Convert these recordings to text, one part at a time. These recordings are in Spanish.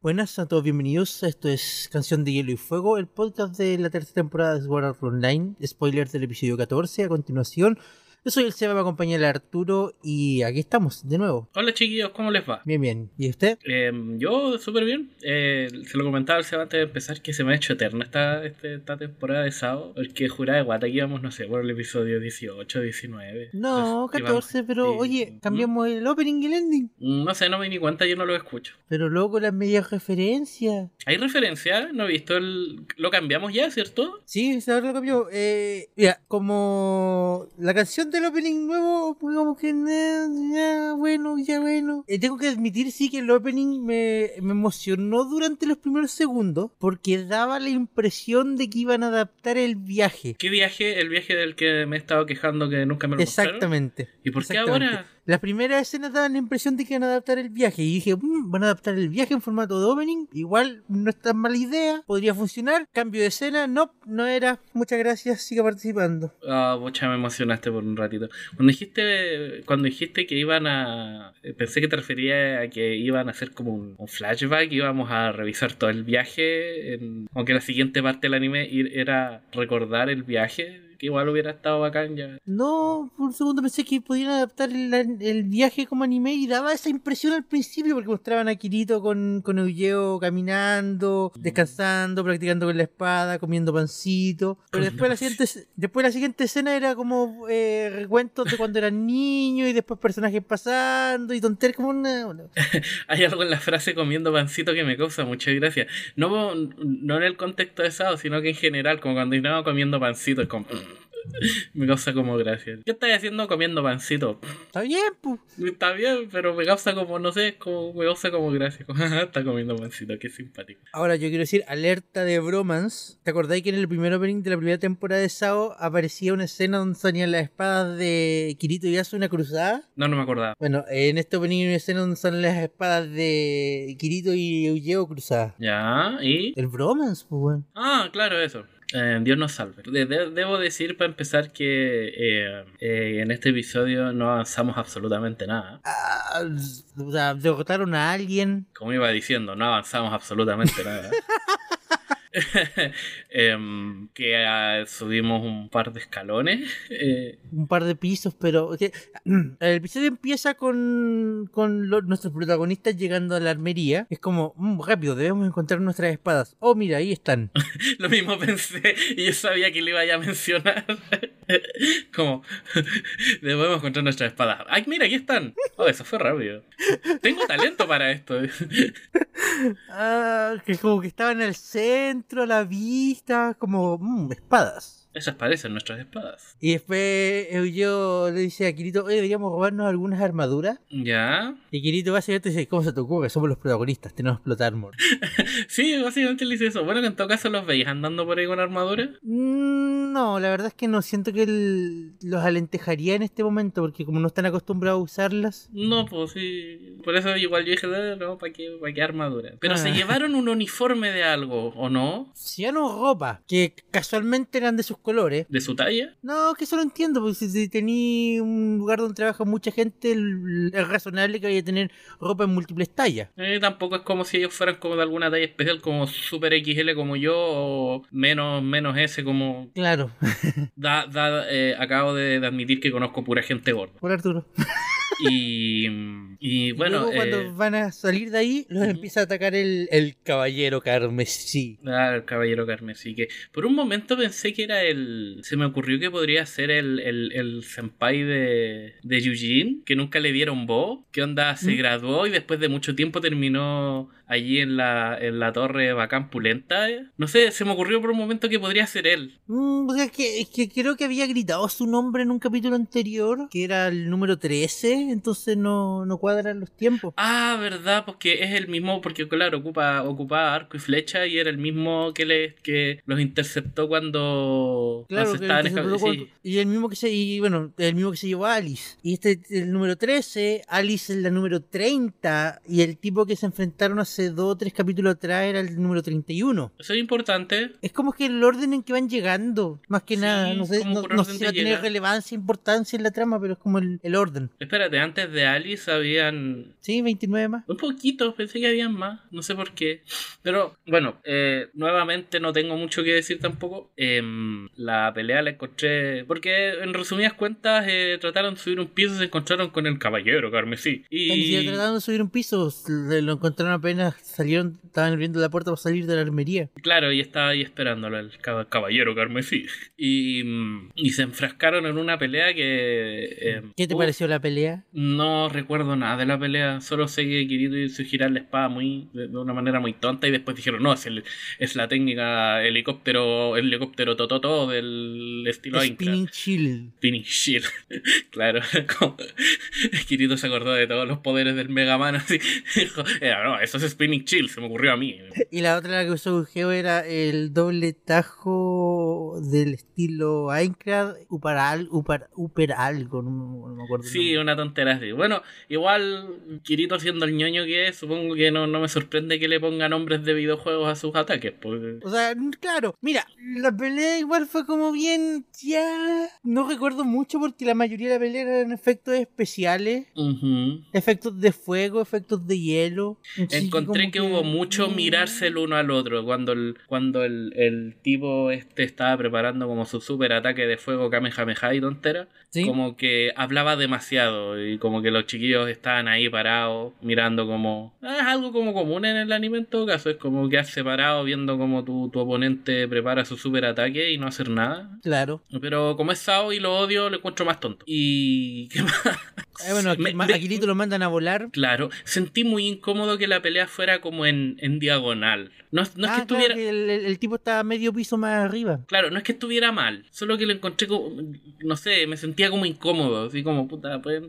Buenas a todos, bienvenidos. Esto es Canción de Hielo y Fuego, el podcast de la tercera temporada de Sword Art Online. Spoiler del episodio 14. A continuación, yo soy el Seba, me acompaña el Arturo y aquí estamos de nuevo. Hola chiquillos, ¿cómo les va? Bien, bien. ¿Y usted? Eh, yo súper bien. Eh, se lo comentaba al Seba antes de empezar que se me ha hecho eterna esta, este, esta temporada de sábado. Porque juraba de guata que íbamos, no sé, por el episodio 18, 19. No, 14, pero sí. oye, cambiamos el opening y el ending. No sé, no me di ni cuenta, yo no lo escucho. Pero luego las medias referencias. ¿Hay referencia? No he visto el... Lo cambiamos ya, ¿cierto? Sí, ahora lo cambió. Eh, mira, como la canción del opening nuevo, como que ya bueno, ya bueno. Eh, tengo que admitir, sí, que el opening me, me emocionó durante los primeros segundos porque daba la impresión de que iban a adaptar el viaje. ¿Qué viaje? El viaje del que me he estado quejando que nunca me lo mostraron? Exactamente. ¿Y por qué ahora? Las primeras escenas daban la impresión de que iban a adaptar el viaje. Y dije, "Mm, van a adaptar el viaje en formato de opening. Igual no es tan mala idea. Podría funcionar. Cambio de escena. No, no era. Muchas gracias. Siga participando. Ah, bocha, me emocionaste por un ratito. Cuando dijiste, cuando dijiste que iban a, eh, pensé que te refería a que iban a hacer como un, un flashback, íbamos a revisar todo el viaje, en- aunque la siguiente parte del anime era recordar el viaje, que igual hubiera estado bacán ya. No, por un segundo pensé que podían adaptar el, el viaje como anime y daba esa impresión al principio porque mostraban a Kirito con, con Eugeo caminando, descansando, practicando con la espada, comiendo pancito. Pero después la siguiente, después la siguiente escena era como eh, recuentos de cuando eran niños y después personajes pasando y tonterías como una... una- Hay algo en la frase comiendo pancito que me causa mucha gracia. No, no en el contexto de Sao, sino que en general, como cuando no comiendo pancito, es como... Me causa como gracia. ¿Qué estás haciendo comiendo pancito? Está bien, pues. Está bien, pero me causa como, no sé, como, me causa como gracia. Está comiendo pancito, qué simpático. Ahora yo quiero decir, alerta de bromance. ¿Te acordáis que en el primer opening de la primera temporada de Sao aparecía una escena donde salían las espadas de Kirito y una cruzada? No, no me acordaba. Bueno, en este opening hay una escena donde salen las espadas de Kirito y Eugeo cruzadas. Ya, y... El bromance, pues bueno. Ah, claro, eso. Eh, Dios nos salve. De- de- debo decir para empezar que eh, eh, en este episodio no avanzamos absolutamente nada. Ah, o sea, derrotaron a alguien. Como iba diciendo, no avanzamos absolutamente nada. Em, que ah, subimos un par de escalones. eh, Un par de pisos, pero... el episodio empieza con, con nuestros protagonistas llegando a la armería. Es como, "Mm, rápido, debemos encontrar nuestras espadas. Oh, mira, ahí están. Lo mismo pensé y yo sabía que le iba a mencionar. Como, debemos encontrar nuestras espadas. ¡Ay, mira, aquí están! Oh, eso fue rápido. Tengo talento para esto. Ah, que como que estaban en el centro, la vista, como mm, espadas. Esas parecen nuestras espadas. Y después Eugeo le dice a Kirito, oye, deberíamos robarnos algunas armaduras. ¿Ya? Y Kirito básicamente dice, ¿cómo se te ocurre? Somos los protagonistas, tenemos plot armor. Sí, básicamente le dice eso. Bueno, que en todo caso los veis andando por ahí con armadura. Mm, no, la verdad es que no, siento que el- los alentejaría en este momento, porque como no están acostumbrados a usarlas. No, pues sí. Por eso igual yo dije, "Ah, no, ¿para qué, para qué armadura? Pero Ah. se llevaron un uniforme de algo, ¿o no? Ya no ropa, que casualmente eran de sus colores. ¿De su talla? No, que eso lo entiendo, porque si, si tení un lugar donde trabaja mucha gente, es razonable que vaya a tener ropa en múltiples tallas. Eh, tampoco es como si ellos fueran como de alguna talla especial, como Super XL como yo, o menos, menos S como... Claro, Da, da, eh, acabo de, de admitir que conozco pura gente gorda. por Arturo. Y, y Y bueno, luego cuando eh, van a salir de ahí, los empieza a atacar el, el caballero carmesí. ah, el caballero carmesí, que por un momento pensé que era el... Se me ocurrió que podría ser el, el, el senpai de, de Eugene, que nunca le dieron voz, que onda se ¿Mm? graduó y después de mucho tiempo terminó allí en la, en la torre bacán pulenta. eh. No sé, se me ocurrió por un momento que podría ser él. Mm, sea, que, es que creo que había gritado su nombre en un capítulo anterior, que era el número 13, entonces no, no cuadran los tiempos. Ah, verdad, porque es el mismo, porque claro, ocupa, ocupa arco y flecha y era el mismo que le, que los interceptó cuando, Claro, cuando estaban sí. y el mismo que se y bueno, el mismo que se llevó a Alice. Y este el número 13, Alice es la número 30 y el tipo que se enfrentaron hace dos o tres capítulos atrás era el número 31. Eso es importante. Es como que el orden en que van llegando, más que Sí, nada, no sé, no, no sé si va a tener relevancia, importancia en la trama, pero es como el, el orden. Espérate, antes de Alice habían Sí, 29 más. un poquito, pensé que habían más, no sé por qué. Pero bueno, eh, nuevamente no tengo mucho que decir tampoco. Em, la pelea la encontré, porque en resumidas cuentas eh, trataron de subir un piso y se encontraron con el caballero carmesí. Y trataron de subir un piso, lo encontraron apenas salieron, estaban abriendo la puerta para salir de la armería. claro, y estaba ahí esperándolo el cab- caballero carmesí. Y, mm, y se enfrascaron en una pelea que... em, ¿Qué te uh, pareció la pelea? No recuerdo nada de la pelea, solo sé que Kirito hizo girar la espada muy de, una manera muy tonta y después dijeron, no, es, el, es la técnica helicóptero helicóptero tototo del estilo. Spinning Chill. Spinning Shield. claro, como Kirito se acordó de todos los poderes del Mega Man así. Dijo, "Eh, no, eso es Spinning Shield, se me ocurrió a mí. Y la otra la que usó Geo era el doble tajo del estilo Aincrad, Upar, Upar, Upper algo, no, me- no me acuerdo. Sí, una tontera así. Bueno, igual Kirito siendo el ñoño que es, supongo que no, no me sorprende que le ponga nombres de videojuegos a sus ataques. Porque... O sea, claro, mira, la pelea igual fue como bien, ya... No recuerdo mucho porque la mayoría de la pelea eran efectos especiales, efectos de fuego, efectos de hielo. Encontré que, hubo mucho mirarse el uno al otro cuando el, cuando el, el tipo este estaba preparando como su super ataque de fuego Kamehameha y tontera, ¿sí? como que hablaba demasiado y como que los chiquillos estaban ahí parados mirando como... ah, es algo como común en el anime en todo caso, es como que has separado viendo como tu, tu oponente prepara su super ataque y no hacer nada. Claro. Pero como es Sao y lo odio, lo encuentro más tonto. Y... ¿Qué más? Eh, bueno, aquí, Me- lo mandan a volar. Claro, sentí muy incómodo que la pelea fuera como en, en diagonal. No, no es Ah, que claro, estuviera. que el, el- el tipo estaba medio piso más arriba. Claro, no es que estuviera mal, solo que lo encontré como, no sé, me sentía como incómodo, así como puta, pueden...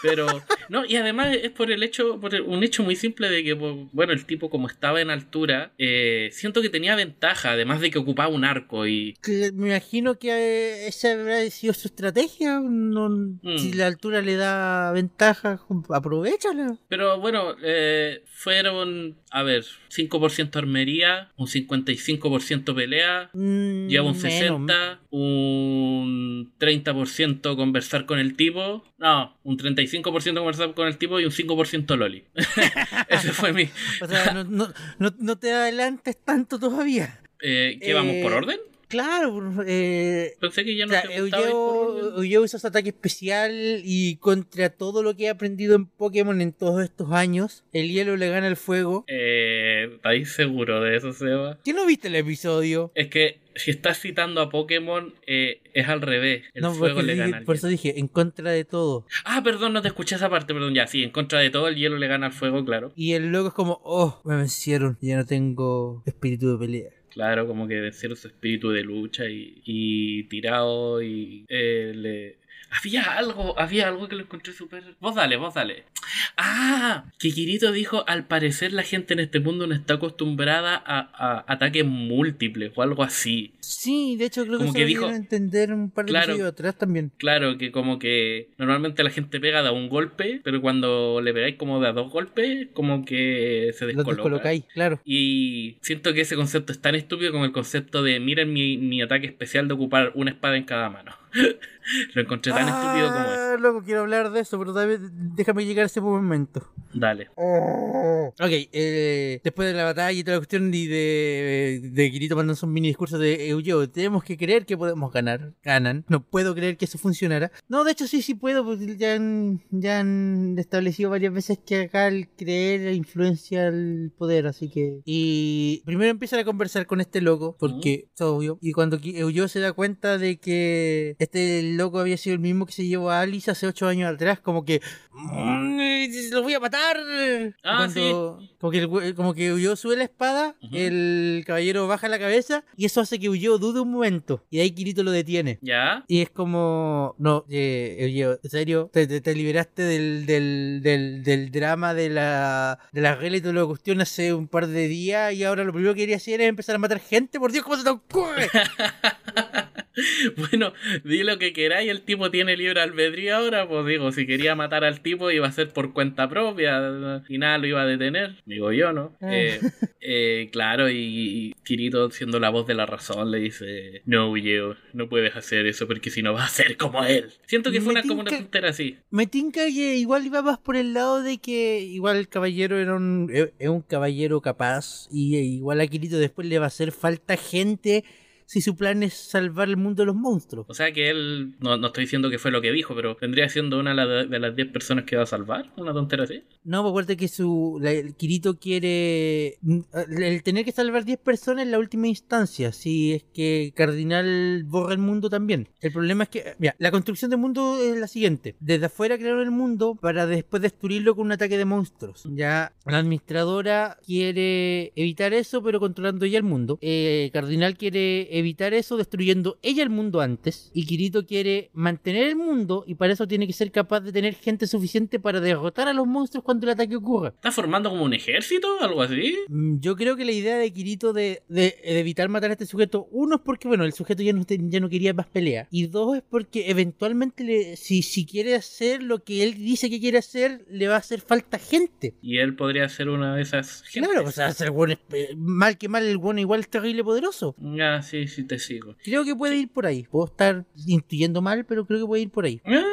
Pero, no, y además es por el hecho, por un hecho muy simple de que, pues, bueno, el tipo como estaba en altura, eh, siento que tenía ventaja, además de que ocupaba un arco y... Me imagino que eh, esa habrá sido su estrategia. No, Mm. Si la altura le da ventaja, aprovechala. Pero bueno, eh, fueron, a ver, 5% armería, un 55% pelea, Mm, Lleva un menos. 60, un 30% conversar con el tipo. No, un 35% conversar con el tipo y un 5% Loli. Ese fue mi. O sea, no, no, no, no te adelantes tanto todavía. Eh, ¿Qué vamos por Eh, orden? Claro, eh, Pensé que ya no hizo ese ataque especial y contra todo lo que he aprendido en Pokémon en todos estos años, el hielo le gana al fuego. Eh, ¿Estáis seguro de eso, Seba? ¿Qué no viste el episodio? Es que si estás citando a Pokémon, eh, es al revés. El no, fuego le dije- gana al por hielo. eso dije, en contra de todo. Ah, perdón, no te escuché esa parte, perdón. Ya, sí, en contra de todo, el hielo le gana al fuego, claro. Y el loco es como, oh, me vencieron, ya no tengo espíritu de pelea. Claro, como que vencieron su espíritu de lucha y, y tirado y eh, le... Había algo, había algo que lo encontré súper... Vos dale, vos dale. Ah, que Kirito dijo, al parecer la gente en este mundo no está acostumbrada a, a ataques múltiples o algo así. Sí, de hecho creo Como que, que se dijo- entender un par de Claro. atrás también. Claro, que como que normalmente la gente pega de un golpe, pero cuando le pegáis como de a dos golpes, como que se Los descoloca. descolocáis, claro. Y siento que ese concepto es tan estúpido como el concepto de miren mi, mi ataque especial de ocupar una espada en cada mano. Lo encontré tan estúpido como es. Ah, loco, quiero hablar de eso, pero tal vez déjame llegar a ese momento. Dale. Ok, eh, después de la batalla y toda la cuestión y de, de Kirito mandando un mini discurso de Eugeo, tenemos que creer que podemos ganar. Ganan. No puedo creer que eso funcionara. No, de hecho sí, sí puedo, porque ya han, ya han establecido varias veces que acá el creer influencia el poder, así que... Y primero empiezan a conversar con este loco, porque es obvio. Y cuando Eugeo se da cuenta de que este loco había sido el mismo que se llevó a Alice hace ocho años atrás, como que... "Mm, eh, ¡Lo voy a matar! Ah, Cuando- Como que, como que Uyo sube la espada, Ujú. el caballero baja la cabeza y eso hace que Uyo dude un momento. Y ahí Kirito lo detiene. ¿Ya? Y es como, no, eh, en serio, te, te- te liberaste del, del, del, del drama de la, de la regla y toda la cuestión hace un par de días y ahora lo primero que quería hacer es empezar a matar gente. Por Dios, ¿cómo se te ocurre? Bueno, di lo que queráis, el tipo tiene libre albedrío ahora, pues digo, si quería matar al tipo iba a ser por cuenta propia y nada lo iba a detener, digo yo, ¿no? Ah. Eh, eh, claro, y, y Kirito siendo la voz de la razón le dice, no, Yeo, no puedes hacer eso porque si no vas a ser como él. Siento que fue Me una, como una tontera así. Me tinca que igual iba más por el lado de que igual el caballero era un, es un caballero capaz y eh, igual a Kirito después le va a hacer falta gente si su plan es salvar el mundo de los monstruos. O sea que él, no, no estoy diciendo que fue lo que dijo, pero vendría siendo una de la- de las 10 personas que va a salvar, una tontera así. No, me acuerdo que su la- el Kirito quiere mm, el tener que salvar 10 personas en la última instancia, si es que Cardinal borra el mundo también. El problema es que, mira, la construcción del mundo es la siguiente. Desde afuera crearon el mundo para después destruirlo con un ataque de monstruos. Ya la administradora quiere evitar eso, pero controlando ella el mundo. Eh, Cardinal quiere evitar eso destruyendo ella el mundo antes. Y Kirito quiere mantener el mundo y para eso tiene que ser capaz de tener gente suficiente para derrotar a los monstruos cuando el ataque ocurra. ¿Está formando como un ejército? ¿Algo así? Mm, Yo creo que la idea de Kirito de, de- de evitar matar a este sujeto, uno es porque, bueno, el sujeto ya no, ya no quería más pelea. Y dos es porque eventualmente, le- si, si quiere hacer lo que él dice que quiere hacer, le va a hacer falta gente. Y él podría ser una de esas gentes. Claro, o sea, el es- eh, mal que mal, el bueno igual es terrible poderoso. Ah, sí, sí, te sigo. Creo que puede ir por ahí. Puedo estar intuyendo mal, pero creo que puede ir por ahí. Ah,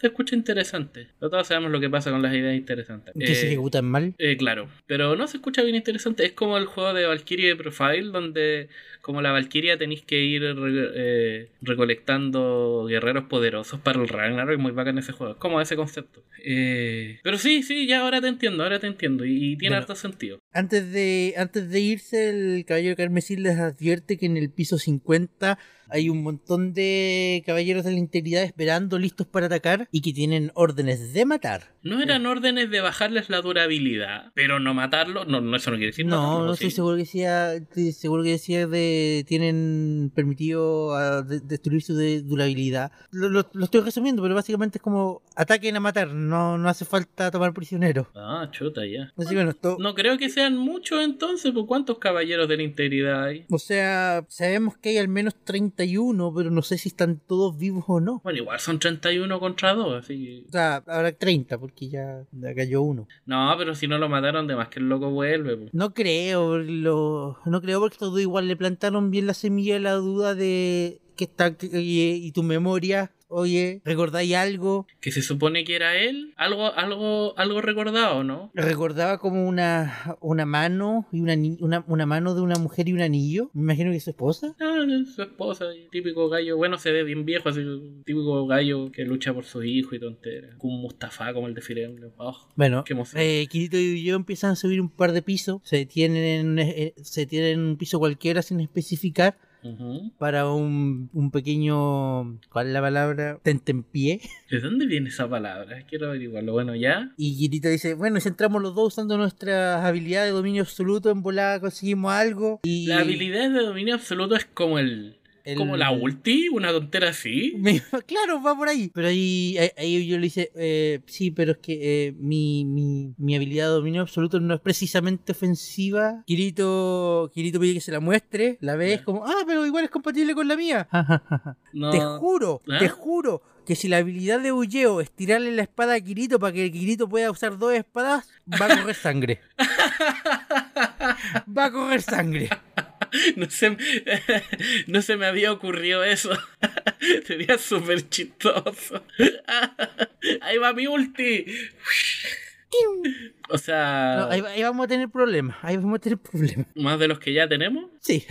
se escucha interesante. Pero todos sabemos lo que pasa con las ideas interesantes. Que se Eh, ejecutan mal. eh, claro, pero no se escucha bien interesante. Es como el juego de Valkyrie Profile, donde como la Valkyria tenéis que ir re- eh, recolectando guerreros poderosos para el Ragnarok. Muy bacán ese juego. Es como ese concepto. Eh, pero sí, sí, ya ahora te entiendo, ahora te entiendo. Y, y tiene Bueno. harto sentido. Antes de, antes de irse, el caballero carmesí les advierte que en el piso 50 hay un montón de caballeros de la integridad esperando, listos para atacar y que tienen órdenes de matar. ¿No eran órdenes de bajarles la durabilidad, pero no matarlo? No, no eso no quiere decir No, matarlo, no sí. estoy seguro que decía, seguro que decía de tienen permitido ah, de- destruir su de- durabilidad. Lo, lo- lo estoy resumiendo, pero básicamente es como ataquen a matar, no, no hace falta tomar prisioneros. Ah, chuta, ya. Así bueno, esto, No creo que muchos entonces, ¿por cuántos caballeros de la integridad hay? o sea, sabemos que hay al menos 31, pero no sé si están todos vivos o no. Bueno, igual son 31 contra 2, así que... O sea, habrá 30 porque ya, ya cayó uno. No, pero si no lo mataron, de más que el loco vuelve. No creo, lo, no creo porque todo igual le plantaron bien la semilla de la duda de que está y tu memoria, oye, ¿recordáis algo? Que se supone que era él, algo, algo, algo recordado, ¿no? Recordaba como una, una mano y una, una, una mano de una mujer y un anillo. Me imagino que es su esposa. Ah, su esposa, típico gallo, bueno, se ve bien viejo, así, típico gallo que lucha por sus hijos y tonteras. Con un Mustafa como el de Fire Emblem. Oh, Bueno, Qué eh, Kirito y yo empiezan a subir un par de pisos. Se tienen, eh, se tienen un piso cualquiera sin especificar. Para un, un pequeño, ¿cuál es la palabra? Tentempié. ¿De dónde viene esa palabra? Quiero averiguarlo. Bueno, ya. Y Kirito dice, bueno, si entramos los dos usando nuestras habilidades de dominio absoluto, en volada conseguimos algo. Y La habilidad de dominio absoluto es como el... el- Como la ulti, una tontera así. Me- claro, va por ahí. Pero ahí, ahí, yo le dice, eh, sí, pero es que eh, mi, mi, mi habilidad de dominio absoluto no es precisamente ofensiva. Kirito, Kirito pide que se la muestre, la ves Ya. como, ah, pero igual es compatible con la mía. No. Te juro, ¿Ah? te juro que si la habilidad de Ulleo es tirarle la espada a Kirito para que Kirito pueda usar dos espadas, va a correr sangre. Va a correr sangre. No se, no se me había ocurrido eso. Sería súper chistoso. Ahí va mi ulti. O sea, No, ahí, va- ahí vamos a tener problemas. Ahí vamos a tener problemas. más de los que ya tenemos. Sí.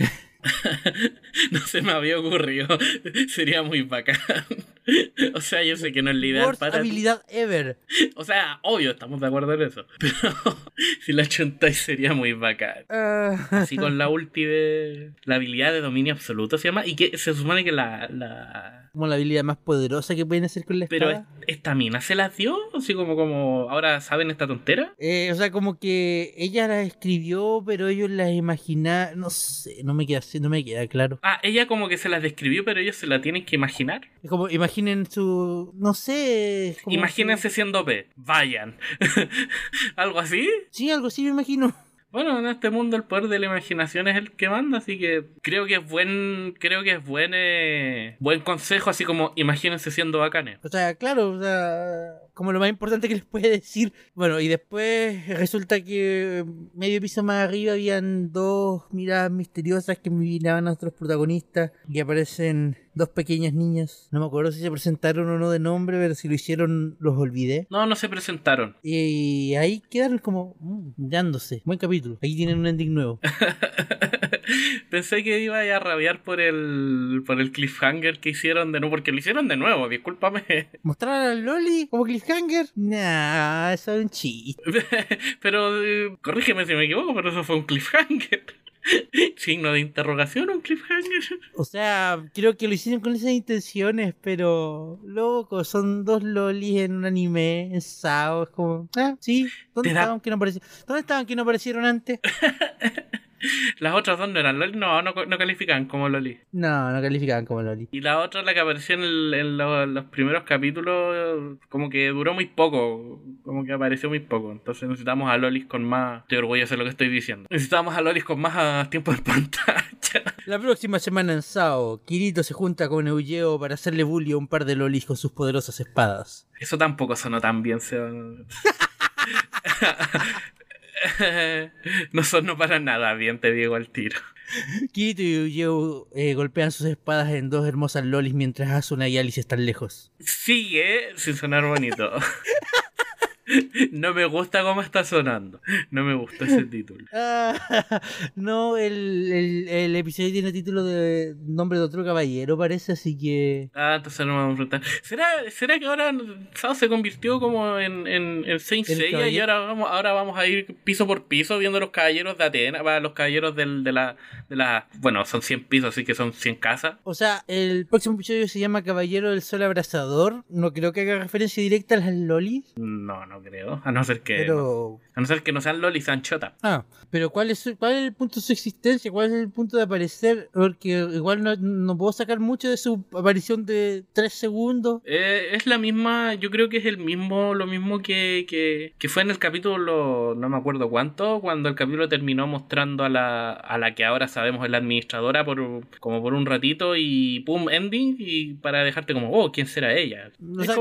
No se me había ocurrido. Sería muy bacán. O sea, yo sé que no es la para habilidad ever. O sea, obvio, estamos de acuerdo en eso. Pero si la chuntáis sería muy bacán. Ah, Así con la ulti de. La habilidad de dominio absoluto se llama. Y que se supone que la. la... como la habilidad más poderosa que pueden hacer con la Pero espada. es- esta mina se las dio. Así como, como. Ahora saben esta tontera. Eh, o sea, como que ella la escribió, pero ellos las imaginaron. No sé, no me queda, no me queda claro. Ah, ella como que se las describió, pero ellos se la tienen que imaginar. Es como, imaginen su. No sé. Imagínense siendo P. Vayan. ¿Algo así? Sí, algo así me imagino. Bueno, en este mundo el poder de la imaginación es el que manda, así que creo que es buen, creo que es buen, eh, buen consejo, así como imagínense siendo bacanes. O sea, claro, o sea, como lo más importante que les puede decir. Bueno, y después resulta que medio piso más arriba habían dos miradas misteriosas que miraban a nuestros protagonistas y aparecen dos pequeñas niñas. No me acuerdo si se presentaron o no de nombre, pero si lo hicieron los olvidé. No, no se presentaron. Y ahí quedaron como mm, mirándose. Buen capítulo. Aquí tienen un ending nuevo. Pensé que iba a rabiar por el por el cliffhanger que hicieron de nuevo, porque lo hicieron de nuevo, discúlpame. ¿Mostrar a Loli como cliffhanger? Nah, eso es un chiste. pero eh, corrígeme si me equivoco, pero eso fue un cliffhanger. Signo de interrogación, un cliffhanger. O sea, creo que lo hicieron con esas intenciones, pero loco, son dos lolis en un anime, en Sao, es como, ah, sí, ¿dónde estaban que no aparecieron? ¿Dónde estaban que no aparecieron antes? Las otras dos no eran Loli, no, no, no calificaban como Loli. No, no calificaban como Loli. Y la otra, la que apareció en, los, primeros capítulos, como que duró muy poco, como que apareció muy poco. Entonces necesitamos a Lolis con más. Estoy orgulloso de lo que estoy diciendo. Necesitamos a Lolis con más tiempo en pantalla. La próxima semana en Sao, Kirito se junta con Eugeo para hacerle bully a un par de Lolis con sus poderosas espadas. Eso tampoco sonó tan bien, se no son no para nada bien, te digo al tiro. Kirito y Eugeo eh, golpean sus espadas en dos hermosas lolis mientras Asuna y Alice están lejos. Sigue sin sonar bonito. No me gusta cómo está sonando. No me gusta ese título. Ah, no, el, el, episodio tiene título de nombre de otro caballero, parece, así que. Ah, entonces no me vamos a enfrentar. ¿Será, ¿Será que ahora Sao se convirtió como en, en, en Saint Seiya y ahora vamos, ahora vamos a ir piso por piso viendo los caballeros de Atenas, los caballeros del, de, la, de la. Bueno, son 100 pisos, así que son 100 casas. O sea, el próximo episodio se llama Caballero del Sol Abrazador. No creo que haga referencia directa a las lolis. No, no creo. A no ser que. A no ser que no sean Loli Sanchota. Ah, pero ¿cuál es, ¿cuál es el punto de su existencia? ¿Cuál es el punto de aparecer? Porque igual no, puedo sacar mucho de su aparición de tres segundos. Eh, es la misma, yo creo que es el mismo, lo mismo que, que, fue en el capítulo, no me acuerdo cuánto, cuando el capítulo terminó mostrando a la, a la que ahora sabemos es la administradora por como por un ratito y pum, ending, y para dejarte como, oh, ¿quién será ella?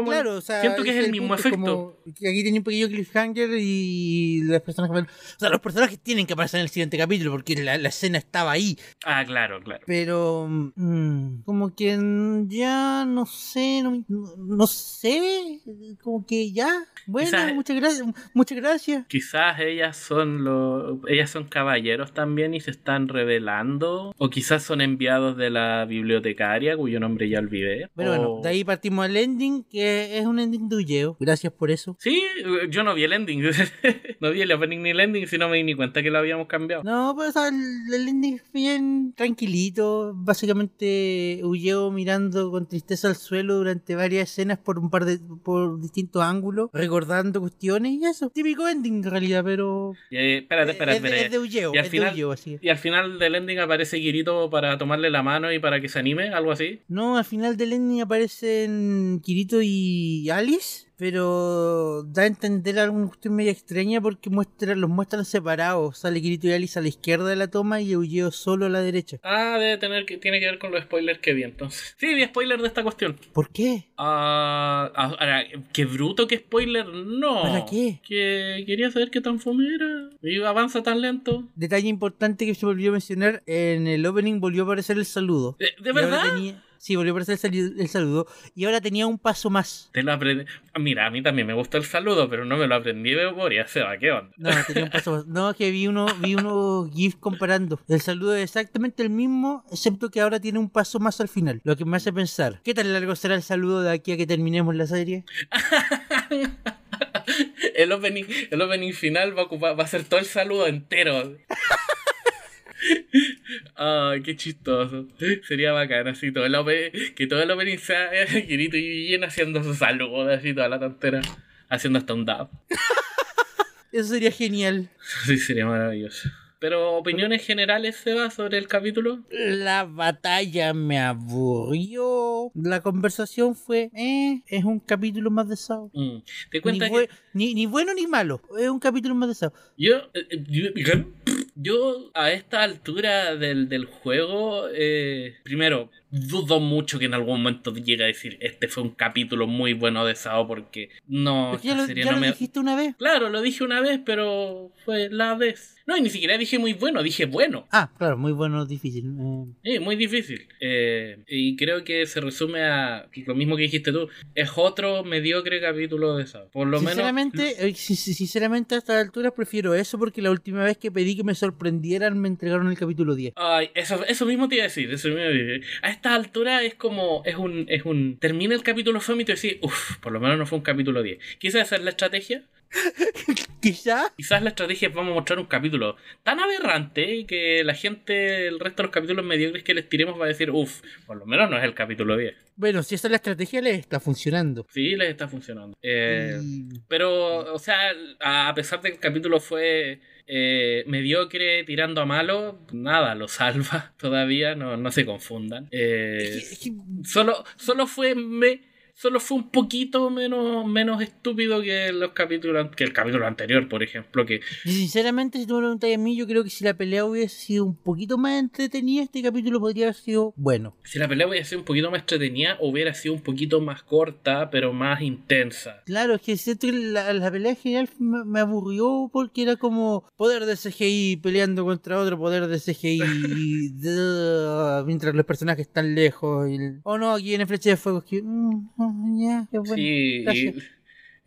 claro, siento que es, el, mismo efecto. aquí tiene un pequeño cliffhanger y las personas o sea, los personajes tienen que aparecer en el siguiente capítulo porque la, escena estaba ahí. Ah, claro, claro. Pero mm, como que ya no sé, no, sé, como que ya. Bueno, muchas gracias, muchas gracias. Quizás ellas son los, ellas son caballeros también y se están revelando, o quizás son enviados de la bibliotecaria cuyo nombre ya olvidé. Pero bueno, de ahí partimos al ending que es un ending de Uyeo. Gracias por eso. Sí, yo no vi el ending. no vi el opening ni el ending, si no me di ni cuenta que lo habíamos cambiado. No, pues el, ending es bien tranquilito. Básicamente huyó mirando con tristeza al suelo durante varias escenas por un par de por distintos ángulos, recordando cuestiones y eso. Típico ending en realidad, pero. Eh, espérate, espérate, espérate. Es, de, Uyeo, y al final, así. Y al final del ending aparece Kirito para tomarle la mano y para que se anime, algo así. No, al final del ending aparecen Kirito y Alice pero da a entender alguna cuestión media extraña porque muestra, los muestran separados. Sale Kirito y Alice a la izquierda de la toma y Eugeo solo a la derecha. Ah, debe tener que, tiene que ver con los spoilers que vi entonces. Sí, vi spoiler de esta cuestión. ¿Por qué? Ah, ahora, qué bruto que spoiler, no. ¿Para qué? Que quería saber qué tan fome era. Y avanza tan lento. Detalle importante que se volvió a mencionar, en el opening volvió a aparecer el saludo. ¿De, verdad? Sí, volvió a aparecer el, saludo. Y ahora tenía un paso más. Te lo aprendí. Mira, a mí también me gusta el saludo, pero no me lo aprendí de memoria. Se va, ¿qué onda? No, tenía un paso más. No, que vi uno, vi uno GIF comparando. El saludo es exactamente el mismo, excepto que ahora tiene un paso más al final. Lo que me hace pensar, ¿qué tan largo será el saludo de aquí a que terminemos la serie? el, opening, el opening final va a, ocupar, va a ser todo el saludo entero. Ay, qué chistoso. Sería bacán así todo el que todo el opening sea Kirito y bien haciendo su saludos así toda la tontera. Haciendo hasta un dab. Eso sería genial. Sí, sería maravilloso. Pero opiniones generales, Seba, sobre el capítulo. La batalla me aburrió. La conversación fue, eh, es un capítulo más de Sao. Mm. ¿Te Ni, ni, ni bueno ni malo. Es un capítulo más de Sao. Yo, eh, eh, yo, yo a esta altura del, del juego, eh, primero, dudo mucho que en algún momento llegue a decir este fue un capítulo muy bueno de Sao porque no, Porque ya lo, ya no lo me... dijiste una vez. Claro, lo dije una vez, pero fue la vez. No, y ni siquiera dije muy bueno, dije bueno. Ah, claro, muy bueno, difícil. Eh, Sí, muy difícil. Eh, y creo que se resume a lo mismo que dijiste tú. Es otro mediocre capítulo de Sao. Por lo menos... sinceramente, eh, sinceramente a estas alturas prefiero eso porque la última vez que pedí que me sorprendieran me entregaron el capítulo 10. Ay, eso, eso mismo te iba a decir, eso mismo te iba a decir. A esta altura es como, es un, es un, termina el capítulo fome y decís, uff, por lo menos no fue un capítulo 10. Quizás esa es la estrategia. Quizá Quizás la estrategia es vamos a mostrar un capítulo tan aberrante que la gente, el resto de los capítulos mediocres que les tiremos va a decir, uff, por lo menos no es el capítulo 10. Bueno, si esa es la estrategia, le está funcionando. Sí, les está funcionando. Eh, Pero, o sea, a pesar de que el capítulo fue eh, mediocre, tirando a malo, nada, lo salva todavía, no, no se confundan. Eh, es que- es que- solo, solo fue me, solo fue un poquito menos, menos estúpido que los capítulos que el capítulo anterior, por ejemplo, que y sinceramente, si tú me preguntas a mí, yo creo que si la pelea hubiese sido un poquito más entretenida, este capítulo podría haber sido bueno. si la pelea hubiera sido un poquito más entretenida, hubiera sido un poquito más corta, pero más intensa. Claro, es que siento que la, la pelea en general me, me aburrió porque era como poder de CGI peleando contra otro poder de CGI de- mientras los personajes están lejos. Y el- oh no, aquí en el flecha de fuego. Que, mm, mm, ya, qué bueno. Sí,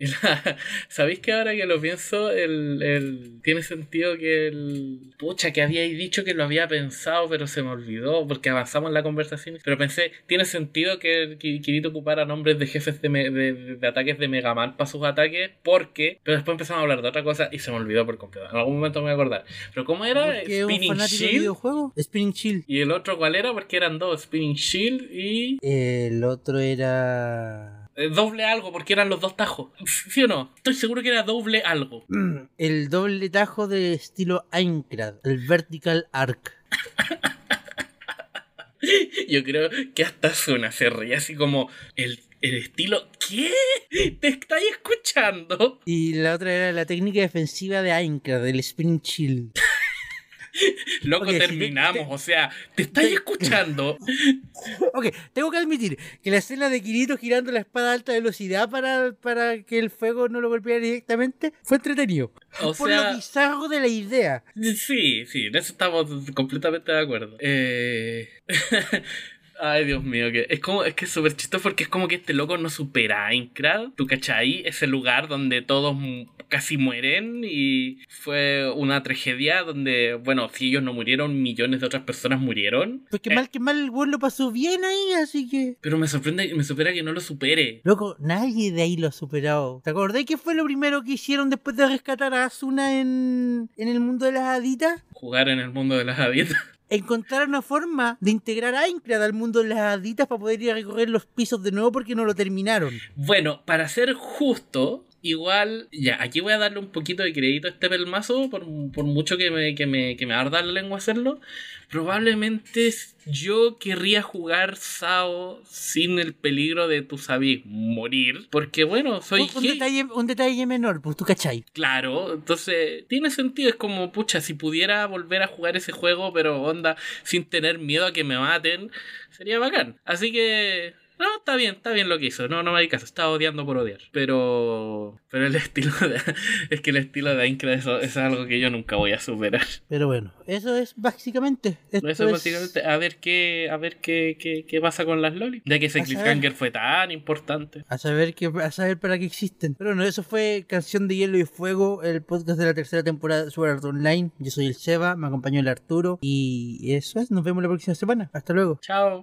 y, la- ¿sabéis que ahora que lo pienso, el, el- tiene sentido que el... Pucha, que habíais dicho que lo había pensado, pero se me olvidó, porque avanzamos en la conversación, pero pensé, tiene sentido que, Kirito ocupara nombres de jefes de, me- de, de- de ataques de Mega Man para sus ataques, porque... Pero después empezamos a hablar de otra cosa y se me olvidó por completo. En algún momento me voy a acordar. Pero ¿cómo era? Spinning Shield. Spinning Shield. Y el otro, ¿cuál era? Porque eran dos, Spinning Shield y... El otro era. Eh, doble algo, porque eran los dos tajos. ¿Sí o no? Estoy seguro que era doble algo. El doble tajo de estilo Aincrad. El Vertical Arc. Yo creo que hasta suena, se ríe así como el, el estilo. ¿Qué? ¿Te estáis escuchando? Y la otra era la técnica defensiva de Aincrad, el Spinning Shield. Loco, Ok, si te- terminamos, te- o sea, ¿te estáis escuchando? Ok, tengo que admitir que la escena de Kirito girando la espada a alta velocidad para, para que el fuego no lo golpeara directamente fue entretenido. O por sea, lo bizarro de la idea. sí, sí, en eso estamos completamente de acuerdo. Eh... Ay, Dios mío, que es como, es que es súper chistoso porque es como que este loco no supera a Aincrad. ¿Tú cachai? Ese lugar donde todos casi mueren y fue una tragedia donde, bueno, si ellos no murieron, millones de otras personas murieron. Porque Eh, mal que mal el lo pasó bien ahí, así que. Pero me sorprende, me supera que no lo supere. Loco, nadie de ahí lo ha superado. ¿Te acordás qué fue lo primero que hicieron después de rescatar a Asuna en, en el mundo de las haditas? Jugar en el mundo de las haditas. Encontrar una forma de integrar a Aincrad al mundo de las haditas para poder ir a recorrer los pisos de nuevo porque no lo terminaron. Bueno, para ser justo, igual, ya, aquí voy a darle un poquito de crédito a este pelmazo, por, por mucho que me, que, me, que me arda la lengua hacerlo. Probablemente yo querría jugar Sao sin el peligro de, tú sabes, morir. Porque bueno, soy un, un detalle, un detalle menor, pues tú cachai. Claro, entonces tiene sentido, es como, pucha, si pudiera volver a jugar ese juego, pero onda, sin tener miedo a que me maten, sería bacán. Así que, no, está bien, está bien lo que hizo, no, no me di caso, estaba odiando por odiar. Pero, pero el estilo de, es que el estilo de Aincrad eso, es algo que yo nunca voy a superar. Pero bueno, eso es básicamente. Esto Eso es- básicamente, a ver qué, a ver qué, qué, qué pasa con las lolis. Ya que ese cliffhanger fue tan importante. A saber, que, a saber para qué existen. Pero bueno, eso fue Canción de Hielo y Fuego, el podcast de la tercera temporada de Sword Art Online. Yo soy el Seba, me acompañó el Arturo. Y eso es, nos vemos la próxima semana. Hasta luego. Chao.